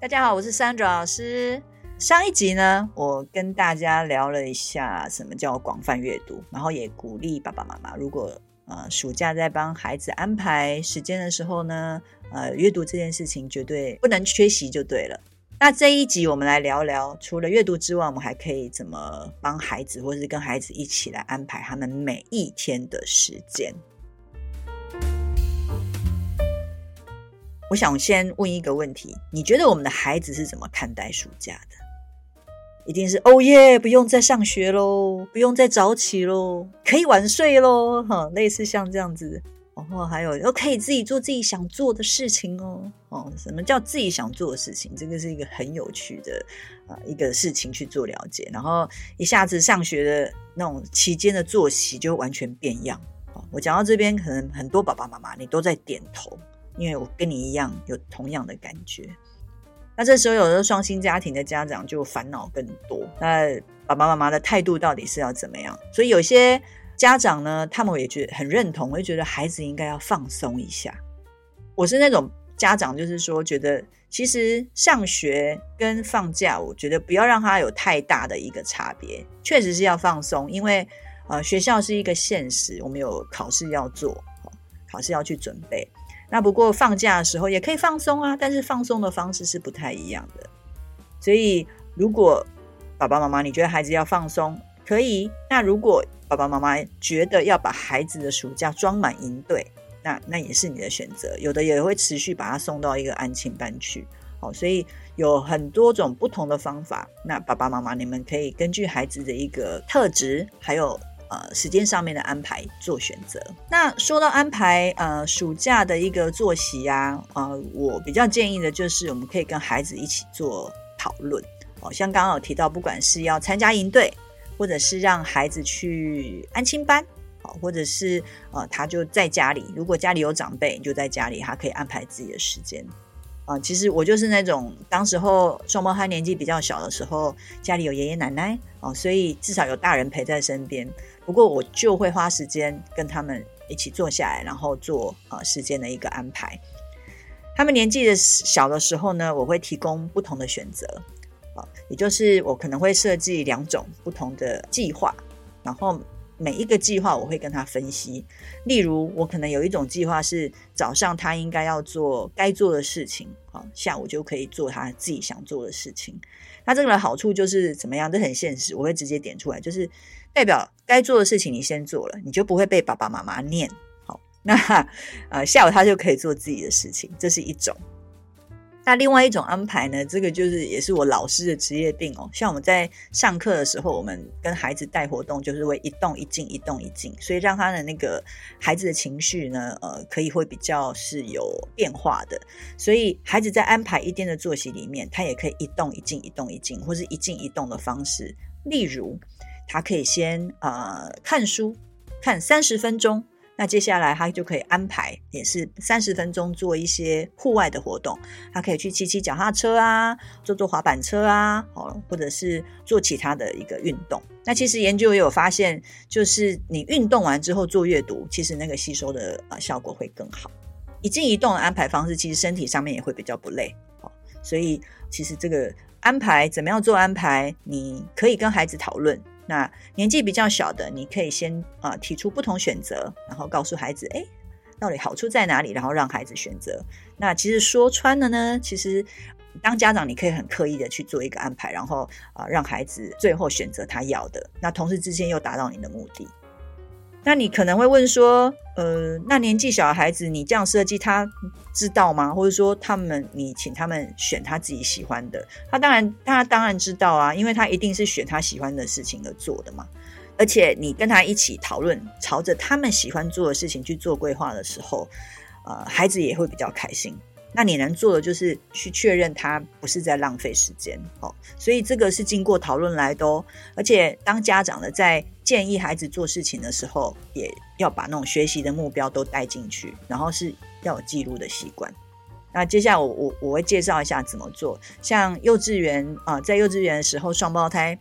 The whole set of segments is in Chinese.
大家好，我是 Sandra 老师。上一集呢，我跟大家聊了一下什么叫广泛阅读，然后也鼓励爸爸妈妈，如果呃暑假在帮孩子安排时间的时候呢，呃，阅读这件事情绝对不能缺席就对了。那这一集我们来聊聊，除了阅读之外，我们还可以怎么帮孩子，或是跟孩子一起来安排他们每一天的时间。我想先问一个问题：你觉得我们的孩子是怎么看待暑假的？一定是哦耶，不用再上学喽，不用再早起喽，可以晚睡喽，哈，类似像这样子。然后还有，又可以自己做自己想做的事情哦。哦，什么叫自己想做的事情？这个是一个很有趣的啊、一个事情去做了解。然后一下子上学的那种期间的作息就完全变样。哦，我讲到这边，可能很多爸爸妈妈你都在点头。因为我跟你一样有同样的感觉，那这时候有的双薪家庭的家长就烦恼更多。那爸爸妈妈的态度到底是要怎么样？所以有些家长呢，他们也觉得很认同，我也觉得孩子应该要放松一下。我是那种家长，就是说觉得其实上学跟放假，我觉得不要让他有太大的一个差别。确实是要放松，因为呃学校是一个现实，我们有考试要做，考试要去准备。那不过放假的时候也可以放松啊，但是放松的方式是不太一样的。所以如果爸爸妈妈你觉得孩子要放松，可以。那如果爸爸妈妈觉得要把孩子的暑假装满营队，那那也是你的选择。有的也会持续把他送到一个安亲班去。好，所以有很多种不同的方法。那爸爸妈妈你们可以根据孩子的一个特质，还有。呃，时间上面的安排做选择。那说到安排，呃，暑假的一个作息呀，呃，我比较建议的就是，我们可以跟孩子一起做讨论。哦，像刚刚有提到，不管是要参加营队，或者是让孩子去安亲班，好，或者是呃，他就在家里，如果家里有长辈，你就在家里，他可以安排自己的时间。啊，其实我就是那种，当时候双胞胎年纪比较小的时候，家里有爷爷奶奶哦，所以至少有大人陪在身边。不过我就会花时间跟他们一起坐下来，然后做呃时间的一个安排。他们年纪的小的时候呢，我会提供不同的选择啊，也就是我可能会设计两种不同的计划，然后。每一个计划我会跟他分析，例如我可能有一种计划是早上他应该要做该做的事情，啊，下午就可以做他自己想做的事情。那这个的好处就是怎么样？这很现实，我会直接点出来，就是代表该做的事情你先做了，你就不会被爸爸妈妈念。好，那呃下午他就可以做自己的事情，这是一种。那另外一种安排呢，这个就是也是我老师的职业病哦。像我们在上课的时候，我们跟孩子带活动，就是会一动一静，一动一静，所以让他的那个孩子的情绪呢，呃，可以会比较是有变化的。所以孩子在安排一天的作息里面，他也可以一动一静，一动一静，或是一静一动的方式。例如，他可以先呃看书，看三十分钟。那接下来他就可以安排，也是三十分钟做一些户外的活动。他可以去骑骑脚踏车啊，坐坐滑板车啊，哦，或者是做其他的一个运动。那其实研究也有发现，就是你运动完之后做阅读，其实那个吸收的啊效果会更好。一静一动的安排方式，其实身体上面也会比较不累。哦，所以其实这个安排怎么样做安排，你可以跟孩子讨论。那年纪比较小的，你可以先啊、呃、提出不同选择，然后告诉孩子，哎，到底好处在哪里，然后让孩子选择。那其实说穿了呢，其实当家长你可以很刻意的去做一个安排，然后啊、呃、让孩子最后选择他要的，那同时之间又达到你的目的。那你可能会问说，呃，那年纪小的孩子，你这样设计，他知道吗？或者说，他们你请他们选他自己喜欢的，他当然他当然知道啊，因为他一定是选他喜欢的事情而做的嘛。而且你跟他一起讨论，朝着他们喜欢做的事情去做规划的时候，呃，孩子也会比较开心。那你能做的就是去确认他不是在浪费时间哦，所以这个是经过讨论来的哦。而且当家长的在建议孩子做事情的时候，也要把那种学习的目标都带进去，然后是要有记录的习惯。那接下来我我我会介绍一下怎么做。像幼稚园啊、在幼稚园的时候，双胞胎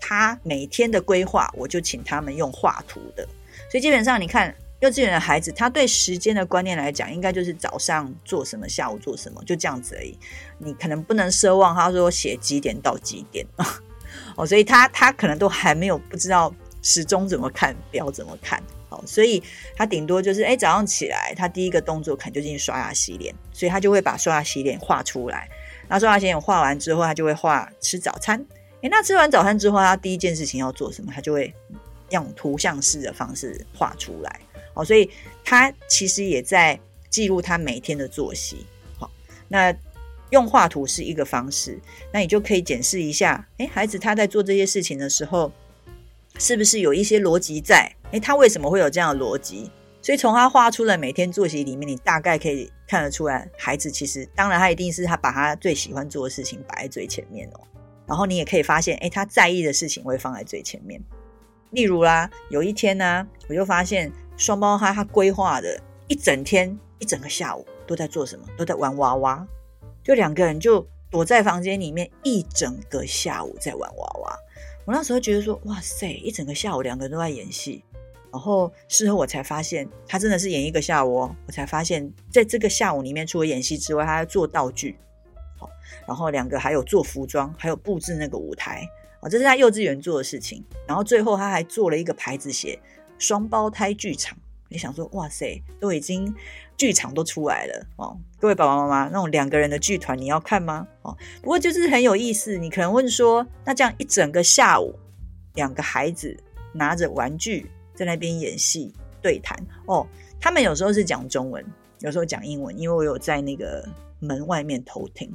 他每天的规划，我就请他们用画图的。所以基本上你看。幼稚园的孩子，他对时间的观念来讲，应该就是早上做什么，下午做什么，就这样子而已。你可能不能奢望他说写几点到几点 哦，所以他他可能都还没有不知道时钟怎么看，表怎么看哦，所以他顶多就是哎早上起来，他第一个动作可能就进去刷牙洗脸，所以他就会把刷牙洗脸画出来。那刷牙洗脸画完之后，他就会画吃早餐。诶，那吃完早餐之后，他第一件事情要做什么？他就会用图像式的方式画出来。哦，所以他其实也在记录他每天的作息。好，那用画图是一个方式，那你就可以检视一下，诶，孩子他在做这些事情的时候，是不是有一些逻辑在？诶，他为什么会有这样的逻辑？所以从他画出的每天作息里面，你大概可以看得出来，孩子其实当然他一定是他把他最喜欢做的事情摆在最前面哦。然后你也可以发现，诶，他在意的事情会放在最前面。例如啦，有一天呢，我就发现。双胞胎他规划的一整天一整个下午都在做什么？都在玩娃娃，就两个人就躲在房间里面一整个下午在玩娃娃。我那时候觉得说，哇塞，一整个下午两个人都在演戏。然后事后我才发现，他真的是演一个下午哦。我才发现，在这个下午里面，除了演戏之外，他还做道具。好，然后两个还有做服装，还有布置那个舞台。啊，这是他幼稚园做的事情。然后最后他还做了一个牌子写。双胞胎剧场，你想说哇塞，都已经剧场都出来了哦！各位爸爸妈妈，那种两个人的剧团你要看吗？哦，不过就是很有意思。你可能问说，那这样一整个下午，两个孩子拿着玩具在那边演戏对谈哦，他们有时候是讲中文，有时候讲英文，因为我有在那个门外面偷听，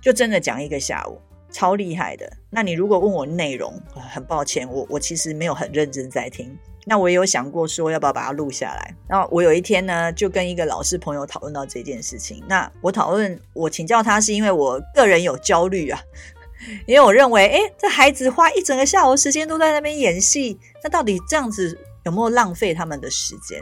就真的讲一个下午。超厉害的。那你如果问我内容，很抱歉，我我其实没有很认真在听。那我也有想过说要不要把它录下来。然后我有一天呢，就跟一个老师朋友讨论到这件事情。那我讨论，我请教他是因为我个人有焦虑啊，因为我认为，哎，这孩子花一整个下午时间都在那边演戏，那到底这样子有没有浪费他们的时间？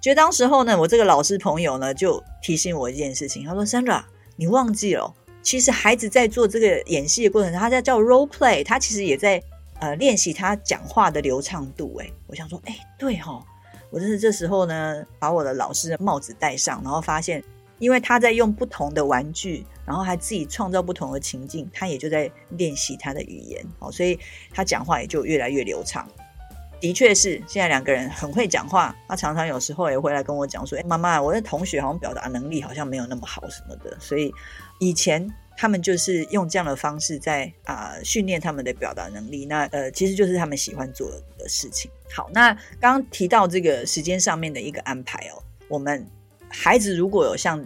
觉得当时候呢，我这个老师朋友呢就提醒我一件事情，他说：“Sandra，你忘记了。”其实孩子在做这个演戏的过程，他在叫 role play，他其实也在呃练习他讲话的流畅度。诶，我想说，哎，对哈、哦，我就是这时候呢，把我的老师的帽子戴上，然后发现，因为他在用不同的玩具，然后还自己创造不同的情境，他也就在练习他的语言，哦，所以他讲话也就越来越流畅。的确是，现在两个人很会讲话，他常常有时候也会来跟我讲说，哎，妈妈，我的同学好像表达能力好像没有那么好什么的，所以。以前他们就是用这样的方式在啊、训练他们的表达能力，那呃其实就是他们喜欢做的事情。好，那刚刚提到这个时间上面的一个安排哦，我们孩子如果有像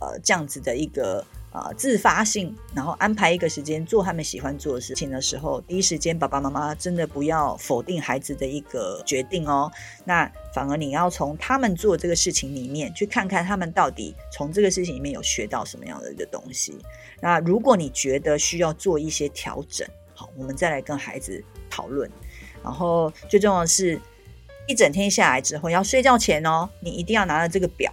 呃这样子的一个。啊，自发性，然后安排一个时间做他们喜欢做的事情的时候，第一时间爸爸妈妈真的不要否定孩子的一个决定哦。那反而你要从他们做这个事情里面去看看他们到底从这个事情里面有学到什么样的一个东西。那如果你觉得需要做一些调整，好，我们再来跟孩子讨论。然后最重要的是，一整天下来之后要睡觉前哦，你一定要拿着这个表。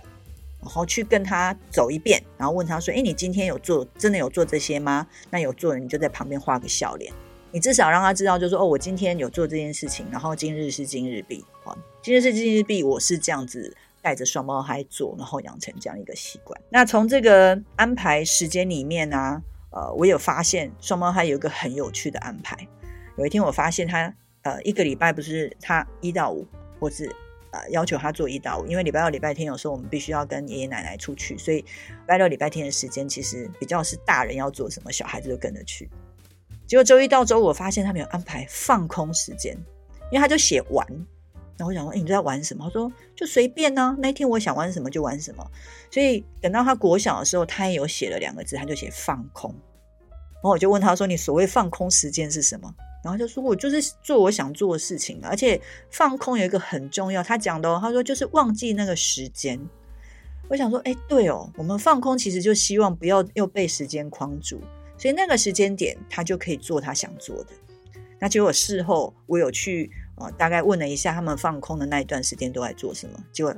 然后去跟他走一遍，然后问他说：“哎，你今天有做，真的有做这些吗？那有做的，你就在旁边画个笑脸，你至少让他知道，就是说，哦，我今天有做这件事情，然后今日是今日毕，好，今日是今日毕，我是这样子带着双胞胎做，然后养成这样一个习惯。那从这个安排时间里面呢、呃，我有发现双胞胎有一个很有趣的安排。有一天我发现他，呃，一个礼拜不是他一到五，或是。呃，要求他做一到五，因为礼拜六、礼拜天有时候我们必须要跟爷爷奶奶出去，所以礼拜六、礼拜天的时间其实比较是大人要做什么，小孩子就跟着去。结果周一到周五，我发现他没有安排放空时间，因为他就写玩。然后我想说，哎，你在玩什么？他说就随便呢、啊，那天我想玩什么就玩什么。所以等到他国小的时候，他也有写了两个字，他就写放空。然后我就问他说，你所谓放空时间是什么？然后就说，我就是做我想做的事情，而且放空有一个很重要，他讲的，他说就是忘记那个时间，我想说，哎，对哦，我们放空其实就希望不要又被时间框住，所以那个时间点他就可以做他想做的。那结果事后我有去、大概问了一下他们放空的那一段时间都在做什么，结果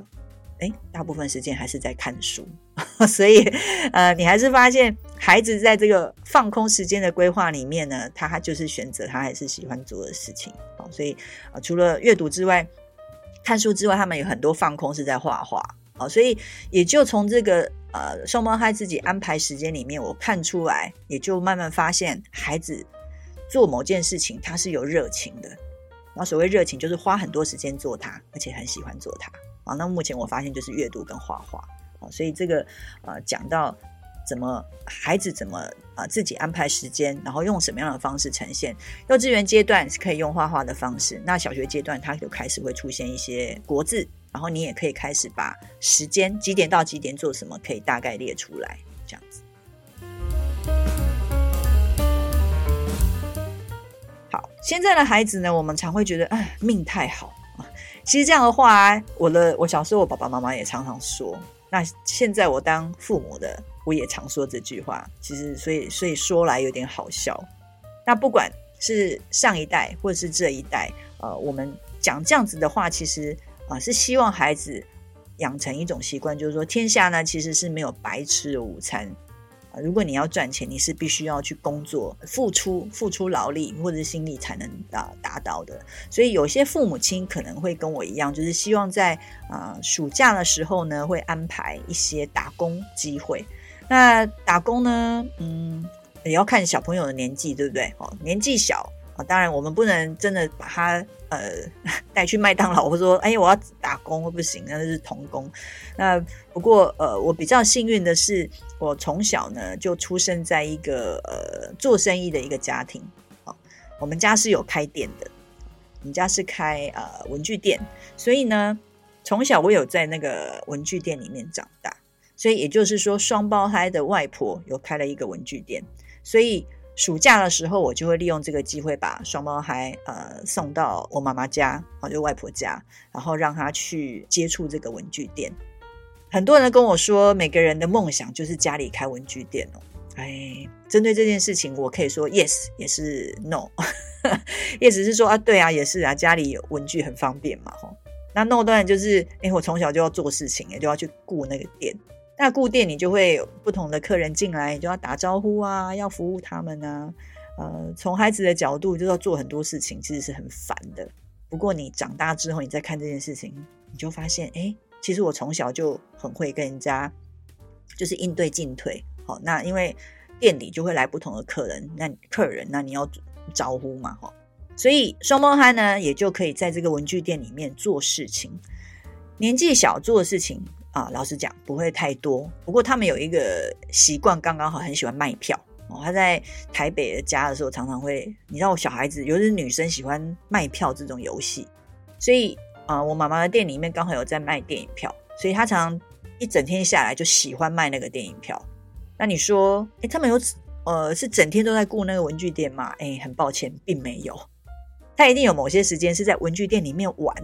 哎，大部分时间还是在看书。所以呃，你还是发现孩子在这个放空时间的规划里面呢，他就是选择他还是喜欢做的事情。好，所以啊、除了阅读之外，看书之外，他们有很多放空是在画画。好，所以也就从这个呃双胞胎自己安排时间里面，我看出来，也就慢慢发现孩子做某件事情他是有热情的。然后所谓热情，就是花很多时间做它，而且很喜欢做它。啊，那目前我发现就是阅读跟画画。所以这个呃讲到怎么孩子怎么啊、自己安排时间，然后用什么样的方式呈现。幼稚园阶段是可以用画画的方式，那小学阶段它就开始会出现一些国字。然后你也可以开始把时间几点到几点做什么，可以大概列出来，这样子。好，现在的孩子呢，我们常会觉得，哎，命太好。其实这样的话，我的我小时候我爸爸妈妈也常常说。那现在我当父母的，我也常说这句话。其实，所以所以说来有点好笑。那不管是上一代或者是这一代，呃，我们讲这样子的话，其实。啊，是希望孩子养成一种习惯，就是说，天下呢其实是没有白吃的午餐啊。如果你要赚钱，你是必须要去工作、付出、付出劳力或者是心力才能达达到的。所以，有些父母亲可能会跟我一样，就是希望在啊暑假的时候呢，会安排一些打工机会。那打工呢，嗯，也要看小朋友的年纪，对不对？哦，年纪小。啊，当然我们不能真的把他呃 带去麦当劳，或说，哎，我要打工不行，那是童工。那不过呃，我比较幸运的是，我从小呢就出生在一个呃做生意的一个家庭。啊，我们家是有开店的，我们家是开呃文具店，所以呢，从小我有在那个文具店里面长大。所以也就是说，双胞胎的外婆有开了一个文具店，所以。暑假的时候，我就会利用这个机会把双胞胎呃送到我妈妈家，啊，就外婆家，然后让他去接触这个文具店。很多人跟我说，每个人的梦想就是家里开文具店哦。哎，针对这件事情，我可以说 yes，也是 no。yes 是说啊，对啊，也是啊，家里有文具很方便嘛，吼。那 no 当然就是，哎，我从小就要做事情，也就要去顾那个店。那固店，你就会有不同的客人进来，你就要打招呼啊，要服务他们啊。呃，从孩子的角度，就要做很多事情，其实是很烦的。不过你长大之后，你再看这件事情，你就发现，哎，其实我从小就很会跟人家，就是应对进退。好，那因为店里就会来不同的客人，那客人，那你要招呼嘛，哈。所以双胞胎呢，也就可以在这个文具店里面做事情。年纪小做的事情。啊，老实讲不会太多。不过他们有一个习惯，刚刚好很喜欢卖票哦。他在台北的家的时候，常常会，你知道，我小孩子，尤其是女生，喜欢卖票这种游戏。所以啊，我妈妈的店里面刚好有在卖电影票，所以他常常一整天下来就喜欢卖那个电影票。那你说，哎，他们有呃是整天都在顾那个文具店吗？哎，很抱歉，并没有。他一定有某些时间是在文具店里面玩。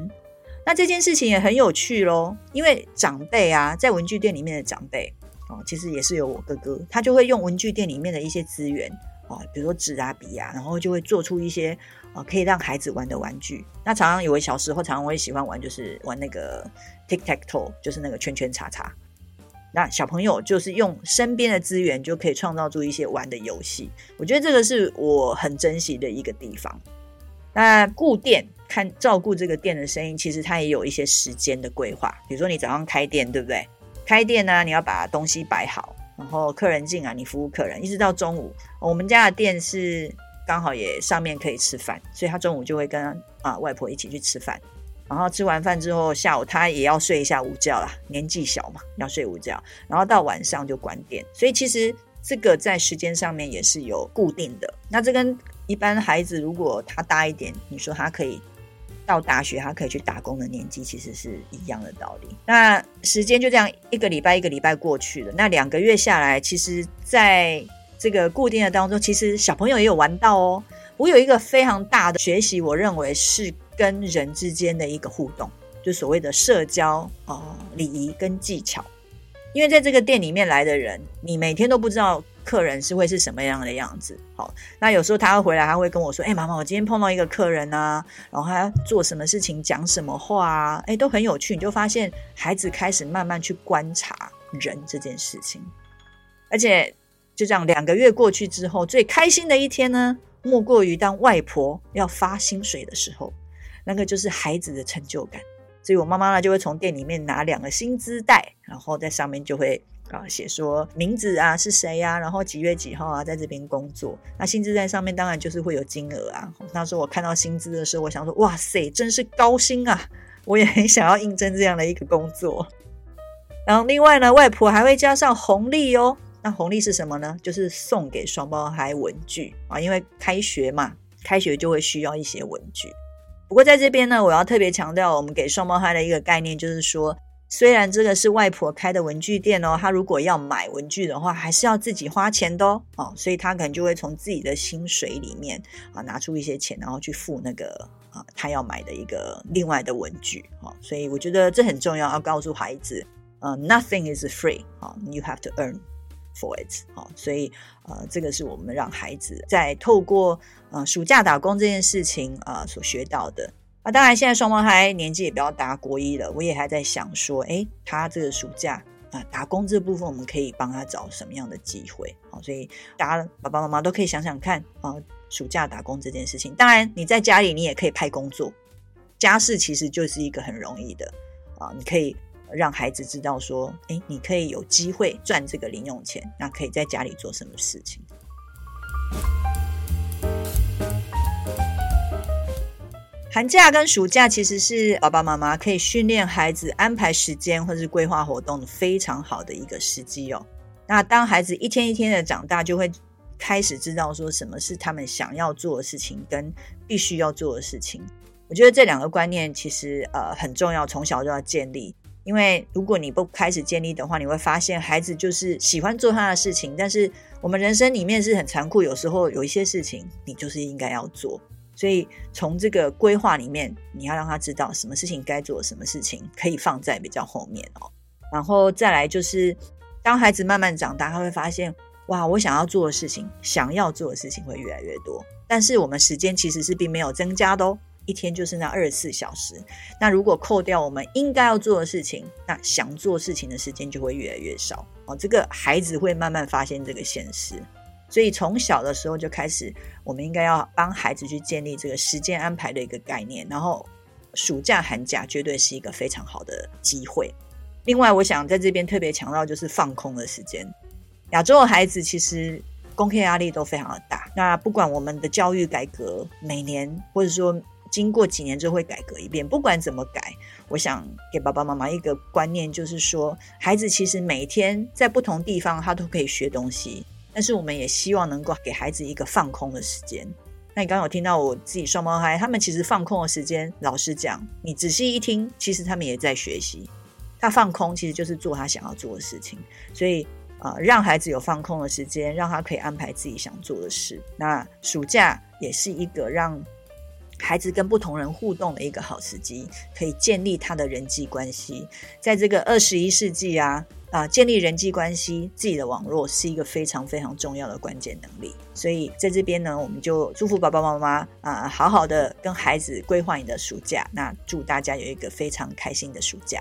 那这件事情也很有趣咯，因为长辈啊，在文具店里面的长辈哦，其实也是有我哥哥，他就会用文具店里面的一些资源哦，比如说纸啊、笔啊，然后就会做出一些啊可以让孩子玩的玩具。那常常有，小时候常常会喜欢玩，就是玩那个 tic tac toe，就是那个圈圈叉叉。那小朋友就是用身边的资源就可以创造出一些玩的游戏，我觉得这个是我很珍惜的一个地方。那顾店。看照顾这个店的生意，其实它也有一些时间的规划。比如说你早上开店，对不对？开店呢，你要把东西摆好，然后客人进来，你服务客人，一直到中午。我们家的店是刚好也上面可以吃饭，所以他中午就会跟啊外婆一起去吃饭。然后吃完饭之后，下午他也要睡一下午觉啦，年纪小嘛，要睡午觉。然后到晚上就关店，所以其实这个在时间上面也是有固定的。那这跟一般孩子如果他大一点，你说他可以。到大学，他可以去打工的年纪，其实是一样的道理。那时间就这样一个礼拜一个礼拜过去了。那两个月下来，其实在这个固定的当中，其实小朋友也有玩到哦。我有一个非常大的学习，我认为是跟人之间的一个互动，就所谓的社交啊、呃、礼仪跟技巧。因为在这个店里面来的人，你每天都不知道客人是会是什么样的样子。好，那有时候他会回来，他会跟我说：“哎，妈妈，我今天碰到一个客人啊，然后他做什么事情，讲什么话啊，哎，都很有趣。”你就发现孩子开始慢慢去观察人这件事情，而且就这样两个月过去之后，最开心的一天呢，莫过于当外婆要发薪水的时候，那个就是孩子的成就感。所以我妈妈呢就会从店里面拿两个薪资袋，然后在上面就会啊写说名字啊是谁呀、然后几月几号啊在这边工作。那薪资在上面当然就是会有金额啊。那时候我看到薪资的时候，我想说哇塞，真是高薪啊！我也很想要应征这样的一个工作。然后另外呢，外婆还会加上红利哦。那红利是什么呢？就是送给双胞胎文具啊，因为开学嘛，开学就会需要一些文具。不过在这边呢，我要特别强调，我们给双胞胎的一个概念就是说，虽然这个是外婆开的文具店哦，他如果要买文具的话，还是要自己花钱的哦。哦，所以他可能就会从自己的薪水里面啊拿出一些钱，然后去付那个啊他要买的一个另外的文具。哦，所以我觉得这很重要，要告诉孩子，呃，nothing is free，哦，you have to earn。For it，好，所以呃，这个是我们让孩子在透过呃暑假打工这件事情啊、呃、所学到的。啊，当然现在双胞胎年纪也比较大，国一了，我也还在想说，诶，他这个暑假啊、打工这部分，我们可以帮他找什么样的机会？好，所以大家爸爸妈妈都可以想想看啊、暑假打工这件事情。当然你在家里你也可以派工作，家事其实就是一个很容易的啊、你可以。让孩子知道说，诶，你可以有机会赚这个零用钱，那可以在家里做什么事情？寒假跟暑假其实是爸爸妈妈可以训练孩子安排时间或是规划活动非常好的一个时机哦。那当孩子一天一天的长大，就会开始知道说什么是他们想要做的事情跟必须要做的事情。我觉得这两个观念其实呃很重要，从小就要建立。因为如果你不开始建立的话，你会发现孩子就是喜欢做他的事情，但是我们人生里面是很残酷，有时候有一些事情你就是应该要做。所以从这个规划里面，你要让他知道什么事情该做，什么事情可以放在比较后面哦。然后再来就是，当孩子慢慢长大，他会发现，哇，我想要做的事情，想要做的事情会越来越多，但是我们时间其实是并没有增加的哦。一天就是那二十四小时，那如果扣掉我们应该要做的事情，那想做事情的时间就会越来越少哦。这个孩子会慢慢发现这个现实，所以从小的时候就开始，我们应该要帮孩子去建立这个时间安排的一个概念。然后，暑假寒假绝对是一个非常好的机会。另外，我想在这边特别强调就是放空的时间。亚洲的孩子其实功课压力都非常的大，那不管我们的教育改革每年或者说。经过几年之后会改革一遍，不管怎么改，我想给爸爸妈妈一个观念，就是说，孩子其实每天在不同地方他都可以学东西，但是我们也希望能够给孩子一个放空的时间。那你刚刚有听到我自己双胞胎，他们其实放空的时间，老实讲，你仔细一听，其实他们也在学习。他放空其实就是做他想要做的事情，所以啊、呃，让孩子有放空的时间，让他可以安排自己想做的事。那暑假也是一个让。孩子跟不同人互动的一个好时机，可以建立他的人际关系。在这个二十一世纪啊，啊、建立人际关系，自己的网络是一个非常非常重要的关键能力。所以在这边呢，我们就祝福爸爸妈妈啊、好好的跟孩子规划你的暑假。那祝大家有一个非常开心的暑假。